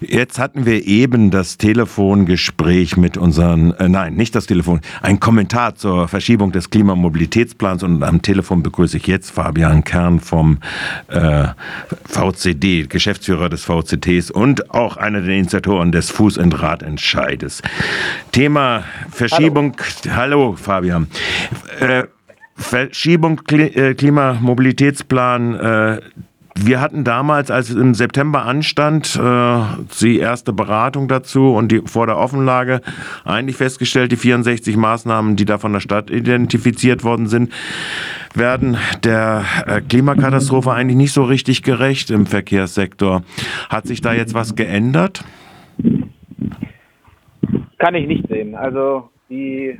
Jetzt hatten wir eben das Telefongespräch mit unseren, äh, nein, nicht das Telefon, ein Kommentar zur Verschiebung des Klimamobilitätsplans und am Telefon begrüße ich jetzt Fabian Kern vom äh, VCD, Geschäftsführer des VCTs und auch einer der Initiatoren des Fuß- und Radentscheides. Thema Verschiebung, hallo, hallo Fabian. Äh, Verschiebung äh, Klimamobilitätsplan, äh, wir hatten damals, als es im September anstand, äh, die erste Beratung dazu und die vor der Offenlage eigentlich festgestellt, die 64 Maßnahmen, die da von der Stadt identifiziert worden sind, werden der äh, Klimakatastrophe eigentlich nicht so richtig gerecht im Verkehrssektor. Hat sich da jetzt was geändert? Kann ich nicht sehen. Also die,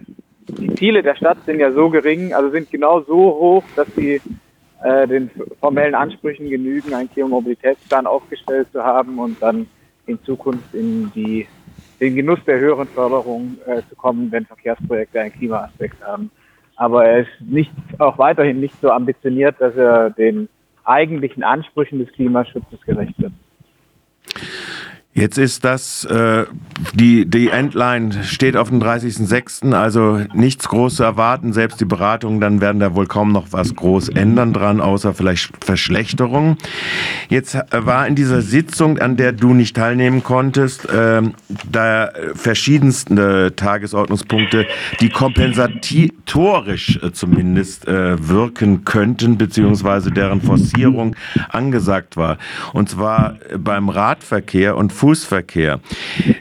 die Ziele der Stadt sind ja so gering, also sind genau so hoch, dass sie äh, den formellen Ansprüchen genügen, einen Klimamobilitätsplan aufgestellt zu haben und dann in Zukunft in die, den Genuss der höheren Förderung äh, zu kommen, wenn Verkehrsprojekte einen Klimaaspekt haben. Aber er ist nicht, auch weiterhin nicht so ambitioniert, dass er den eigentlichen Ansprüchen des Klimaschutzes gerecht wird. Jetzt ist das, äh, die, die Endline steht auf dem 30.06., also nichts groß zu erwarten. Selbst die Beratungen, dann werden da wohl kaum noch was groß ändern dran, außer vielleicht Verschlechterungen. Jetzt äh, war in dieser Sitzung, an der du nicht teilnehmen konntest, äh, da verschiedenste Tagesordnungspunkte, die kompensatorisch äh, zumindest äh, wirken könnten, beziehungsweise deren Forcierung angesagt war. Und zwar beim Radverkehr und Fußverkehr.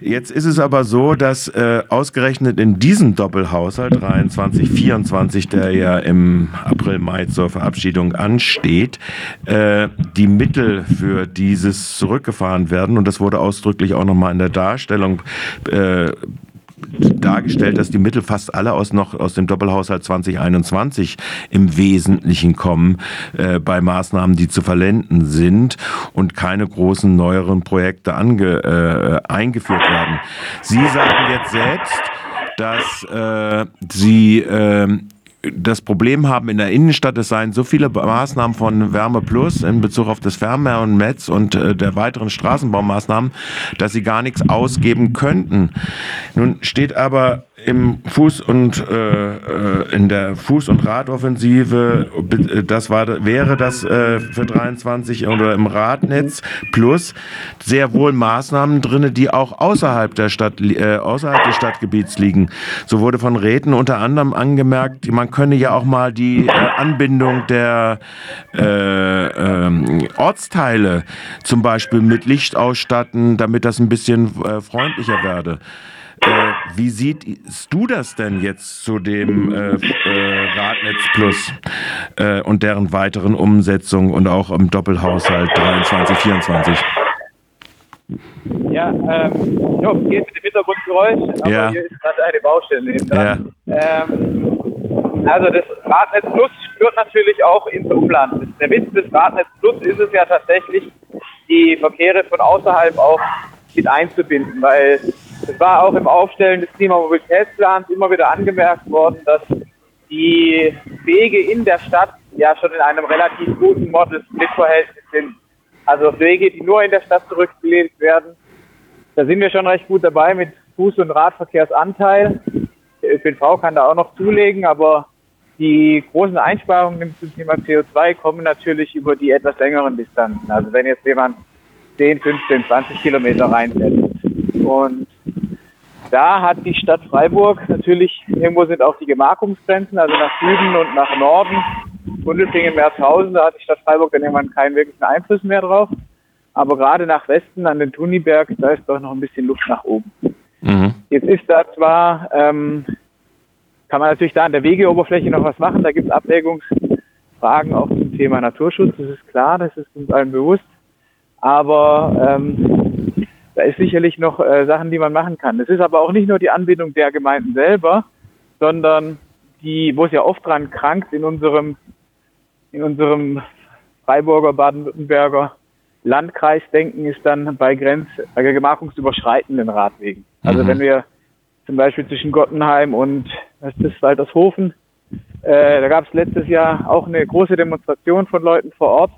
Jetzt ist es aber so, dass äh, ausgerechnet in diesem Doppelhaushalt 23, 24, der ja im April, Mai zur Verabschiedung ansteht, äh, die Mittel für dieses zurückgefahren werden. Und das wurde ausdrücklich auch nochmal in der Darstellung äh, dargestellt, dass die Mittel fast alle aus noch aus dem Doppelhaushalt 2021 im Wesentlichen kommen äh, bei Maßnahmen, die zu verlenden sind und keine großen neueren Projekte ange, äh, eingeführt werden. Sie sagen jetzt selbst, dass äh, Sie äh, das Problem haben in der Innenstadt, es seien so viele Maßnahmen von Wärme Plus in Bezug auf das Fernmeer und Metz und äh, der weiteren Straßenbaumaßnahmen, dass sie gar nichts ausgeben könnten. Nun steht aber im Fuß- und äh, äh, in der Fuß- und Radoffensive, das war, wäre das äh, für 23 oder im Radnetz plus sehr wohl Maßnahmen drin, die auch außerhalb der Stadt, äh, außerhalb des Stadtgebiets liegen. So wurde von Räten unter anderem angemerkt, man könne ja auch mal die äh, Anbindung der äh, ähm, Ortsteile zum Beispiel mit Licht ausstatten, damit das ein bisschen äh, freundlicher werde. Äh, wie siehst du das denn jetzt zu dem äh, äh, Radnetz Plus äh, und deren weiteren Umsetzung und auch im Doppelhaushalt 23, 24? Ja, ähm, ich hoffe, es geht mit dem Hintergrundgeräusch, aber ja. hier ist gerade eine Baustelle. Ja. Ähm, also das Radnetz Plus führt natürlich auch ins Umland. Der Witz des Radnetz Plus ist es ja tatsächlich, die Verkehre von außerhalb auch mit einzubinden, weil es war auch im Aufstellen des Klimamobilitätsplans immer wieder angemerkt worden, dass die Wege in der Stadt ja schon in einem relativ guten Model-Split-Verhältnis sind. Also Wege, die nur in der Stadt zurückgelegt werden. Da sind wir schon recht gut dabei mit Fuß- und Radverkehrsanteil. Der ÖPNV kann da auch noch zulegen, aber die großen Einsparungen zum Thema CO2 kommen natürlich über die etwas längeren Distanzen. Also wenn jetzt jemand 10, 15, 20 Kilometer reinsetzt. Und da hat die Stadt Freiburg natürlich, irgendwo sind auch die Gemarkungsgrenzen, also nach Süden und nach Norden, Gundelfingen, Merzhausen, da hat die Stadt Freiburg dann irgendwann keinen wirklichen Einfluss mehr drauf. Aber gerade nach Westen an den Tuniberg, da ist doch noch ein bisschen Luft nach oben. Mhm. Jetzt ist da zwar, ähm, kann man natürlich da an der Wegeoberfläche noch was machen, da gibt es Abwägungsfragen auch zum Thema Naturschutz, das ist klar, das ist uns allen bewusst. Aber ähm, da ist sicherlich noch äh, Sachen, die man machen kann. Es ist aber auch nicht nur die Anbindung der Gemeinden selber, sondern die, wo es ja oft dran krankt in unserem, in unserem Freiburger, Baden-Württemberger Landkreis denken, ist dann bei Grenz, bei gemarkungsüberschreitenden Radwegen. Also mhm. wenn wir zum Beispiel zwischen Gottenheim und was ist Waltershofen, äh, da gab es letztes Jahr auch eine große Demonstration von Leuten vor Ort,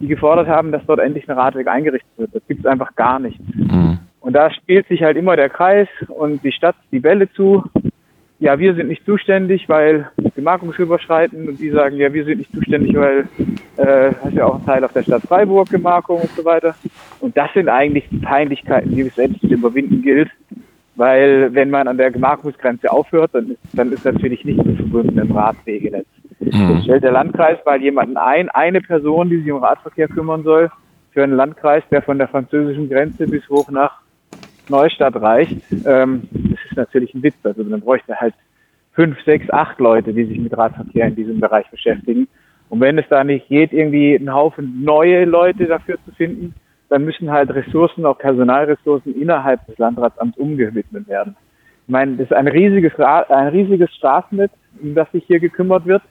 die gefordert haben, dass dort endlich ein Radweg eingerichtet wird. Das gibt es einfach gar nicht. Mhm. Und da spielt sich halt immer der Kreis und die Stadt die Bälle zu. Ja, wir sind nicht zuständig, weil Gemarkungsüberschreiten und die sagen, ja, wir sind nicht zuständig, weil äh, das ist ja auch ein Teil auf der Stadt Freiburg Gemarkung und so weiter. Und das sind eigentlich die Peinlichkeiten, die es selbst zu überwinden gilt. Weil wenn man an der Gemarkungsgrenze aufhört, dann ist, dann ist natürlich nicht mehr verbunden im Radwegenetz. Mhm. Stellt der Landkreis mal jemanden ein, eine Person, die sich um Radverkehr kümmern soll, für einen Landkreis, der von der französischen Grenze bis hoch nach Neustadt reicht. Ähm, das ist natürlich ein Witz. Also man bräuchte halt fünf, sechs, acht Leute, die sich mit Radverkehr in diesem Bereich beschäftigen. Und wenn es da nicht geht, irgendwie einen Haufen neue Leute dafür zu finden, dann müssen halt Ressourcen, auch Personalressourcen innerhalb des Landratsamts umgewidmet werden. Ich meine, das ist ein riesiges, ein riesiges Straßennetz, um das sich hier gekümmert wird.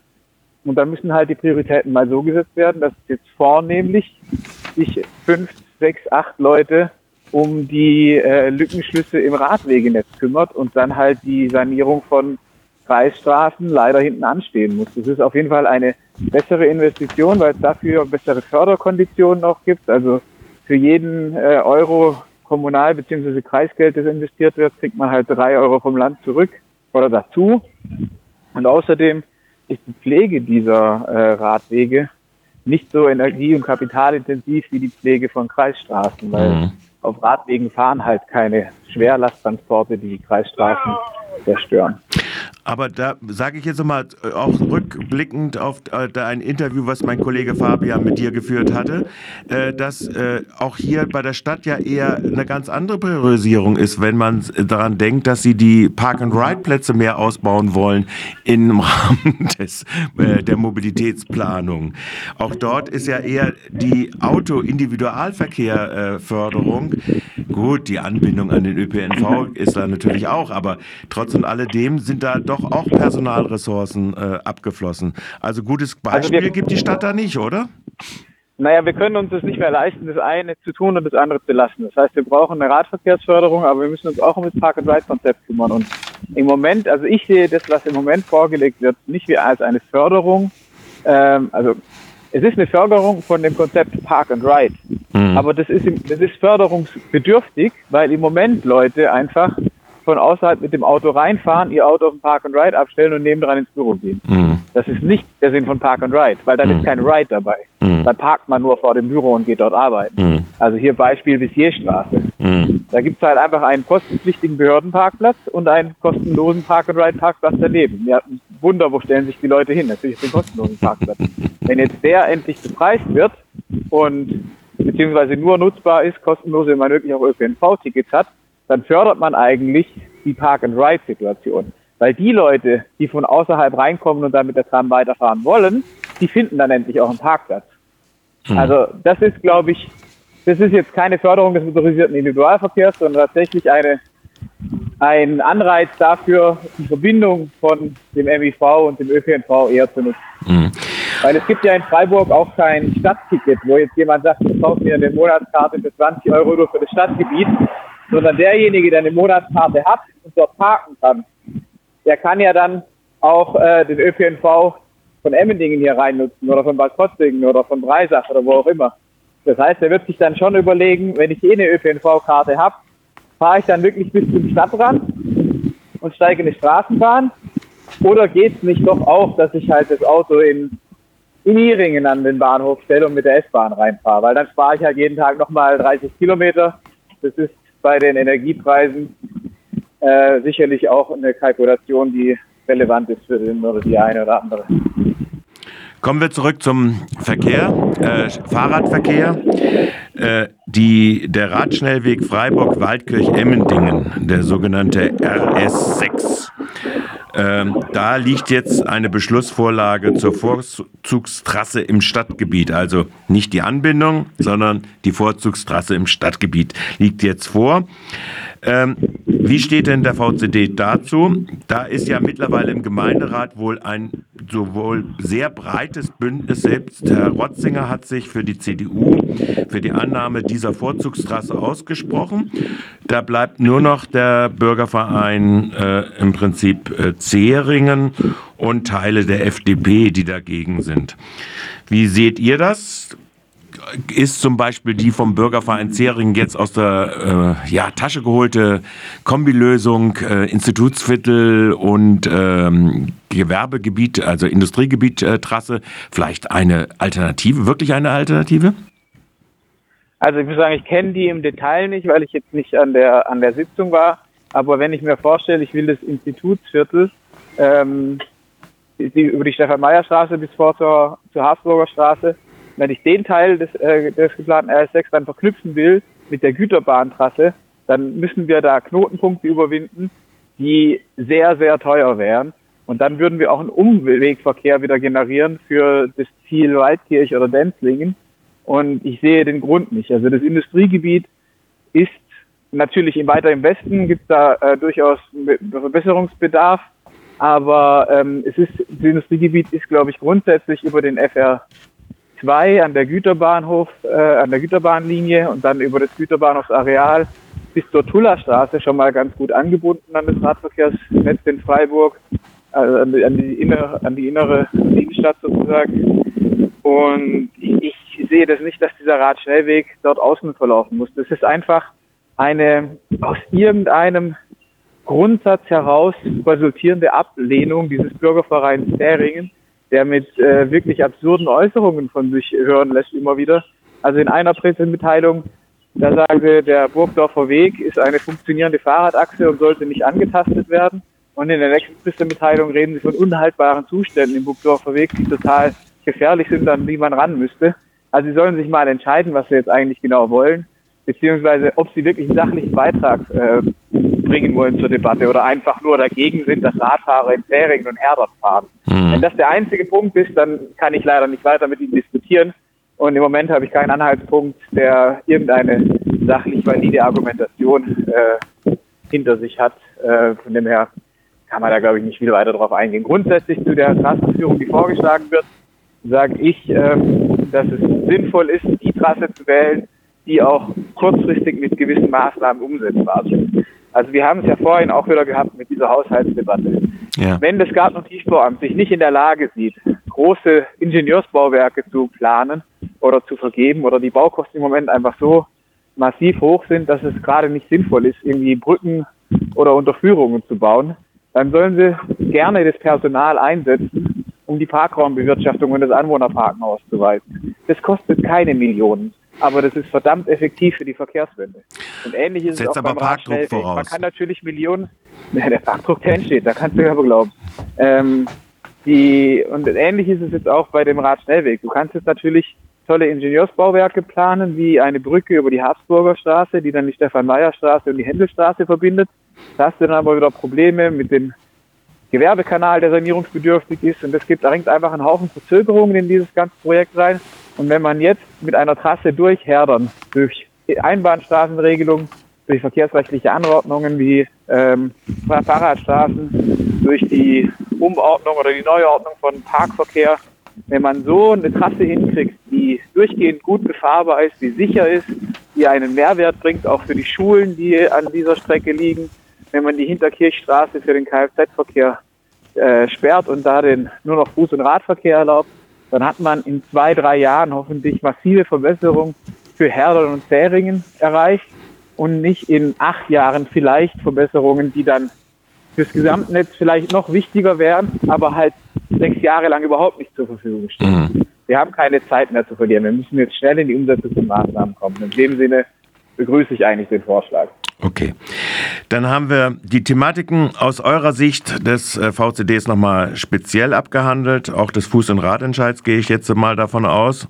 Und da müssen halt die Prioritäten mal so gesetzt werden, dass jetzt vornehmlich sich fünf, sechs, acht Leute um die äh, Lückenschlüsse im Radwegenetz kümmert und dann halt die Sanierung von Kreisstraßen leider hinten anstehen muss. Das ist auf jeden Fall eine bessere Investition, weil es dafür bessere Förderkonditionen auch gibt. Also für jeden äh, Euro Kommunal- bzw. Kreisgeld, das investiert wird, kriegt man halt drei Euro vom Land zurück oder dazu. Und außerdem ist die Pflege dieser äh, Radwege nicht so energie- und kapitalintensiv wie die Pflege von Kreisstraßen, weil mhm. auf Radwegen fahren halt keine Schwerlasttransporte, die die Kreisstraßen zerstören. Aber da sage ich jetzt mal äh, auch rückblickend auf äh, ein Interview, was mein Kollege Fabian mit dir geführt hatte, äh, dass auch hier bei der Stadt ja eher eine ganz andere Priorisierung ist, wenn man daran denkt, dass sie die Park-and-Ride-Plätze mehr ausbauen wollen im Rahmen des, der Mobilitätsplanung. Auch dort ist ja eher die Auto-Individualverkehr-Förderung. Gut, die Anbindung an den ÖPNV ist da natürlich auch, aber trotz und alledem sind da doch doch auch Personalressourcen äh, abgeflossen. Also gutes also Beispiel also gibt die Stadt da nicht, oder? Naja, wir können uns das nicht mehr leisten, das eine zu tun und das andere zu lassen. Das heißt, wir brauchen eine Radverkehrsförderung, aber wir müssen uns auch um das Park-and-Ride-Konzept kümmern. Und im Moment, also ich sehe das, was im Moment vorgelegt wird, nicht wie als eine Förderung. Ähm, also es ist eine Förderung von dem Konzept Park and Ride. Mhm. Aber das ist, das ist förderungsbedürftig, weil im Moment Leute einfach von außerhalb mit dem Auto reinfahren, ihr Auto auf dem Park and Ride abstellen und nebendran ins Büro gehen. Mhm. Das ist nicht der Sinn von Park and Ride, weil dann mhm. ist kein Ride dabei. Mhm. Dann parkt man nur vor dem Büro und geht dort arbeiten. Mhm. Also hier Beispiel Vissierstraße. Mhm. Da gibt es halt einfach einen kostenpflichtigen Behördenparkplatz und einen kostenlosen Park and Ride Parkplatz daneben. Ja, Wunder, wo stellen sich die Leute hin? Natürlich den kostenlosen Parkplatz. Wenn jetzt der endlich bepreist wird und beziehungsweise nur nutzbar ist, kostenlos, wenn man wirklich auch ÖPNV-Tickets hat, dann fördert man eigentlich die Park-and-Ride-Situation. Weil die Leute, die von außerhalb reinkommen und dann mit der Tram weiterfahren wollen, die finden dann endlich auch einen Parkplatz. Hm. Also das ist, glaube ich, das ist jetzt keine Förderung des motorisierten Individualverkehrs, sondern tatsächlich eine, ein Anreiz dafür, die Verbindung von dem MIV und dem ÖPNV eher zu nutzen. Hm. Weil es gibt ja in Freiburg auch kein Stadtticket, wo jetzt jemand sagt, ich kaufe mir eine Monatskarte für 20 Euro nur für das Stadtgebiet, sondern derjenige, der eine Monatskarte hat und dort parken kann, der kann ja dann auch äh, den ÖPNV von Emmendingen hier rein nutzen oder von Bad Kotzingen oder von Breisach oder wo auch immer. Das heißt, er wird sich dann schon überlegen, wenn ich eh eine ÖPNV-Karte habe, fahre ich dann wirklich bis zum Stadtrand und steige in die Straßenbahn? Oder geht es nicht doch auch, dass ich halt das Auto in, in Iringen an den Bahnhof stelle und mit der S-Bahn reinfahre? Weil dann spare ich halt jeden Tag nochmal 30 Kilometer. Das ist bei den Energiepreisen äh, sicherlich auch eine Kalkulation, die relevant ist für den oder die eine oder andere. Kommen wir zurück zum Verkehr, äh, Fahrradverkehr. Äh, die, der Radschnellweg Freiburg-Waldkirch-Emmendingen, der sogenannte RS6, ähm, da liegt jetzt eine Beschlussvorlage zur Vorzugstrasse im Stadtgebiet. Also nicht die Anbindung, sondern die Vorzugstrasse im Stadtgebiet liegt jetzt vor. Ähm, wie steht denn der VCD dazu? Da ist ja mittlerweile im Gemeinderat wohl ein sowohl sehr breites Bündnis. Selbst Herr Rotzinger hat sich für die CDU, für die Annahme dieser Vorzugstrasse ausgesprochen. Da bleibt nur noch der Bürgerverein äh, im Prinzip äh, Zeringen und Teile der FDP, die dagegen sind. Wie seht ihr das? Ist zum Beispiel die vom Bürgerverein Zering jetzt aus der äh, ja, Tasche geholte Kombilösung äh, Institutsviertel und ähm, Gewerbegebiet, also Industriegebiet-Trasse, äh, vielleicht eine Alternative, wirklich eine Alternative? Also ich muss sagen, ich kenne die im Detail nicht, weil ich jetzt nicht an der an der Sitzung war. Aber wenn ich mir vorstelle, ich will das Institutsviertel ähm, die, über die Stefan-Meyer-Straße bis vor zur, zur Habsburger Straße, wenn ich den Teil des, äh, des geplanten RS6 dann verknüpfen will mit der Güterbahntrasse, dann müssen wir da Knotenpunkte überwinden, die sehr, sehr teuer wären. Und dann würden wir auch einen Umwegverkehr wieder generieren für das Ziel Waldkirch oder Denzlingen. Und ich sehe den Grund nicht. Also das Industriegebiet ist natürlich weiter im Westen, gibt es da äh, durchaus Verbesserungsbedarf. Aber ähm, es ist, das Industriegebiet ist, glaube ich, grundsätzlich über den FR2 an der Güterbahnhof, äh, an der Güterbahnlinie und dann über das Güterbahnhofsareal bis zur Tullerstraße schon mal ganz gut angebunden an das Radverkehrsnetz in Freiburg, also an die, an die, innere, an die innere Innenstadt sozusagen. Und ich, ich sehe das nicht, dass dieser Radschnellweg dort außen verlaufen muss. Das ist einfach eine aus irgendeinem Grundsatz heraus resultierende Ablehnung dieses Bürgervereins Däringen, der mit äh, wirklich absurden Äußerungen von sich hören lässt immer wieder. Also in einer Pressemitteilung, da sagte der Burgdorfer Weg ist eine funktionierende Fahrradachse und sollte nicht angetastet werden. Und in der nächsten Pressemitteilung reden sie von unhaltbaren Zuständen im Burgdorfer Weg, die total gefährlich sind, an die man ran müsste. Also sie sollen sich mal entscheiden, was sie jetzt eigentlich genau wollen, beziehungsweise ob sie wirklich einen sachlichen Beitrag äh, bringen wollen zur Debatte oder einfach nur dagegen sind, dass Radfahrer in Fähringen und Herdern fahren. Mhm. Wenn das der einzige Punkt ist, dann kann ich leider nicht weiter mit Ihnen diskutieren. Und im Moment habe ich keinen Anhaltspunkt, der irgendeine sachlich valide Argumentation äh, hinter sich hat. Äh, von dem her kann man da, glaube ich, nicht viel weiter drauf eingehen. Grundsätzlich zu der Trassenführung, die vorgeschlagen wird, sage ich, äh, dass es sinnvoll ist, die Trasse zu wählen, die auch kurzfristig mit gewissen Maßnahmen umsetzbar sind. Also wir haben es ja vorhin auch wieder gehabt mit dieser Haushaltsdebatte. Ja. Wenn das Garten- und Tiefbauamt sich nicht in der Lage sieht, große Ingenieursbauwerke zu planen oder zu vergeben oder die Baukosten im Moment einfach so massiv hoch sind, dass es gerade nicht sinnvoll ist, irgendwie Brücken oder Unterführungen zu bauen, dann sollen sie gerne das Personal einsetzen, um die Parkraumbewirtschaftung und das Anwohnerparken auszuweiten. Das kostet keine Millionen aber das ist verdammt effektiv für die Verkehrswende. Und ähnlich ist Setzt es auch aber beim Parkdruck voraus. Man kann natürlich Millionen, ja, der Parkdruck, der entsteht, da kannst du ja aber glauben. Ähm, die, und ähnlich ist es jetzt auch bei dem Radschnellweg. Du kannst jetzt natürlich tolle Ingenieursbauwerke planen, wie eine Brücke über die Habsburger Straße, die dann die Stefan-Meyer-Straße und die Händelstraße verbindet. Da hast du dann aber wieder Probleme mit dem Gewerbekanal, der sanierungsbedürftig ist. Und das gibt, da bringt einfach einen Haufen Verzögerungen in dieses ganze Projekt rein. Und wenn man jetzt mit einer Trasse durch Herdern, durch Einbahnstraßenregelung, durch verkehrsrechtliche Anordnungen wie ähm, Fahrradstraßen, durch die Umordnung oder die Neuordnung von Parkverkehr, wenn man so eine Trasse hinkriegt, die durchgehend gut befahrbar ist, die sicher ist, die einen Mehrwert bringt, auch für die Schulen, die an dieser Strecke liegen, wenn man die Hinterkirchstraße für den Kfz-Verkehr äh, sperrt und da den nur noch Fuß- und Radverkehr erlaubt, dann hat man in zwei, drei Jahren hoffentlich massive Verbesserungen für Herdern und Zähringen erreicht und nicht in acht Jahren vielleicht Verbesserungen, die dann fürs Gesamtnetz vielleicht noch wichtiger wären, aber halt sechs Jahre lang überhaupt nicht zur Verfügung stehen. Mhm. Wir haben keine Zeit mehr zu verlieren. Wir müssen jetzt schnell in die Umsetzung von Maßnahmen kommen. In dem Sinne begrüße ich eigentlich den Vorschlag. Okay. Dann haben wir die Thematiken aus eurer Sicht des äh, VCDs nochmal speziell abgehandelt. Auch des Fuß- und Radentscheids gehe ich jetzt mal davon aus.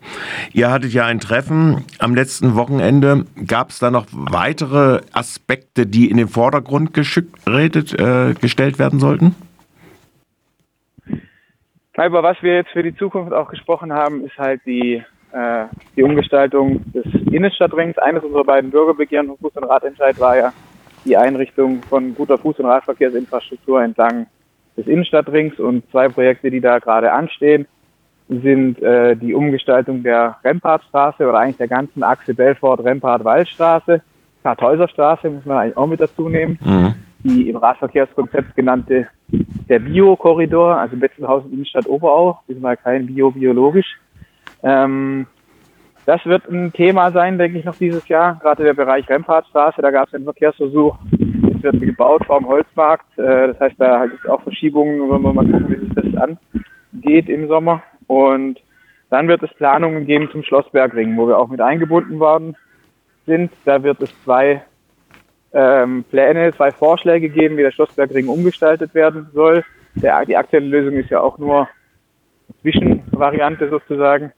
Ihr hattet ja ein Treffen am letzten Wochenende. Gab es da noch weitere Aspekte, die in den Vordergrund geredet, äh, gestellt werden sollten? Über was wir jetzt für die Zukunft auch gesprochen haben, ist halt die äh, die Umgestaltung des Innenstadtrings. Eines unserer beiden Bürgerbegehren von Fuß- und Radentscheid war ja die Einrichtung von guter Fuß- und Radverkehrsinfrastruktur entlang des Innenstadtrings und zwei Projekte, die da gerade anstehen, sind äh, die Umgestaltung der Rempartstraße oder eigentlich der ganzen Achse Belfort-Rempart-Waldstraße, Kartäuserstraße muss man eigentlich auch mit dazu nehmen, mhm. die im Radverkehrskonzept genannte der Bio-Korridor, also Betzenhausen Innenstadt Oberau, diesmal kein bio-biologisch, ähm, das wird ein Thema sein, denke ich, noch dieses Jahr. Gerade der Bereich Rempartstraße, da gab es einen Verkehrsversuch. Es wird gebaut vom Holzmarkt. Äh, das heißt, da gibt es auch Verschiebungen. Wollen wir mal gucken, wie sich das angeht im Sommer. Und dann wird es Planungen geben zum Schlossbergring, wo wir auch mit eingebunden worden sind. Da wird es zwei ähm, Pläne, zwei Vorschläge geben, wie der Schlossbergring umgestaltet werden soll. Der, die aktuelle Lösung ist ja auch nur Zwischenvariante sozusagen.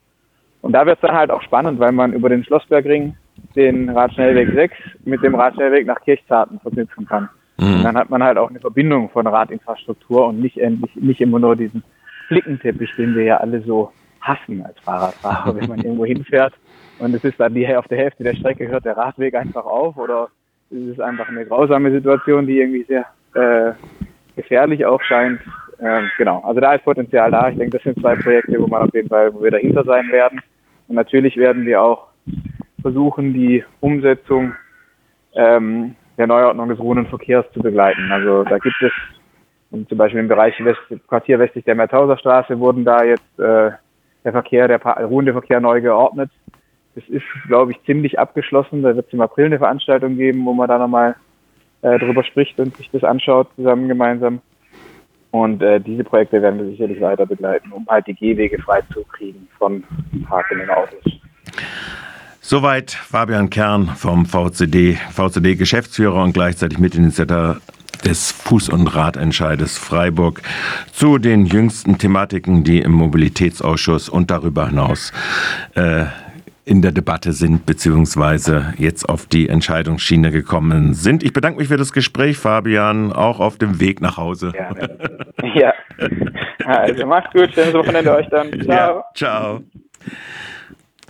Und da wird es dann halt auch spannend, weil man über den Schlossbergring den Radschnellweg 6 mit dem Radschnellweg nach Kirchzarten verknüpfen kann. Mhm. Und dann hat man halt auch eine Verbindung von Radinfrastruktur und nicht endlich, nicht immer nur diesen Flickenteppich, den wir ja alle so hassen als Fahrradfahrer, wenn man irgendwo hinfährt und es ist dann die auf der Hälfte der Strecke hört der Radweg einfach auf oder es ist einfach eine grausame Situation, die irgendwie sehr äh, gefährlich auch scheint. Ähm, genau, also da ist Potenzial da. Ich denke, das sind zwei Projekte, wo man auf jeden Fall, wo wir dahinter sein werden. Und natürlich werden wir auch versuchen, die Umsetzung ähm, der Neuordnung des ruhenden Verkehrs zu begleiten. Also da gibt es zum Beispiel im Bereich West, Quartier westlich der Merzhauser Straße wurden da jetzt äh, der Verkehr, der ruhende Verkehr neu geordnet. Das ist, glaube ich, ziemlich abgeschlossen. Da wird es im April eine Veranstaltung geben, wo man da nochmal äh, drüber spricht und sich das anschaut, zusammen gemeinsam. Und äh, diese Projekte werden wir sicherlich weiter begleiten, um halt die Gehwege frei zu kriegen von parkenden Autos. Soweit Fabian Kern vom VCD, VCD-Geschäftsführer und gleichzeitig Mitinitiator des Fuß- und Radentscheides Freiburg zu den jüngsten Thematiken, die im Mobilitätsausschuss und darüber hinaus äh, in der Debatte sind, beziehungsweise jetzt auf die Entscheidungsschiene gekommen sind. Ich bedanke mich für das Gespräch, Fabian, auch auf dem Weg nach Hause. Ja, ja. also macht's gut, schönes Wochenende euch dann. Ciao. Ja, ciao.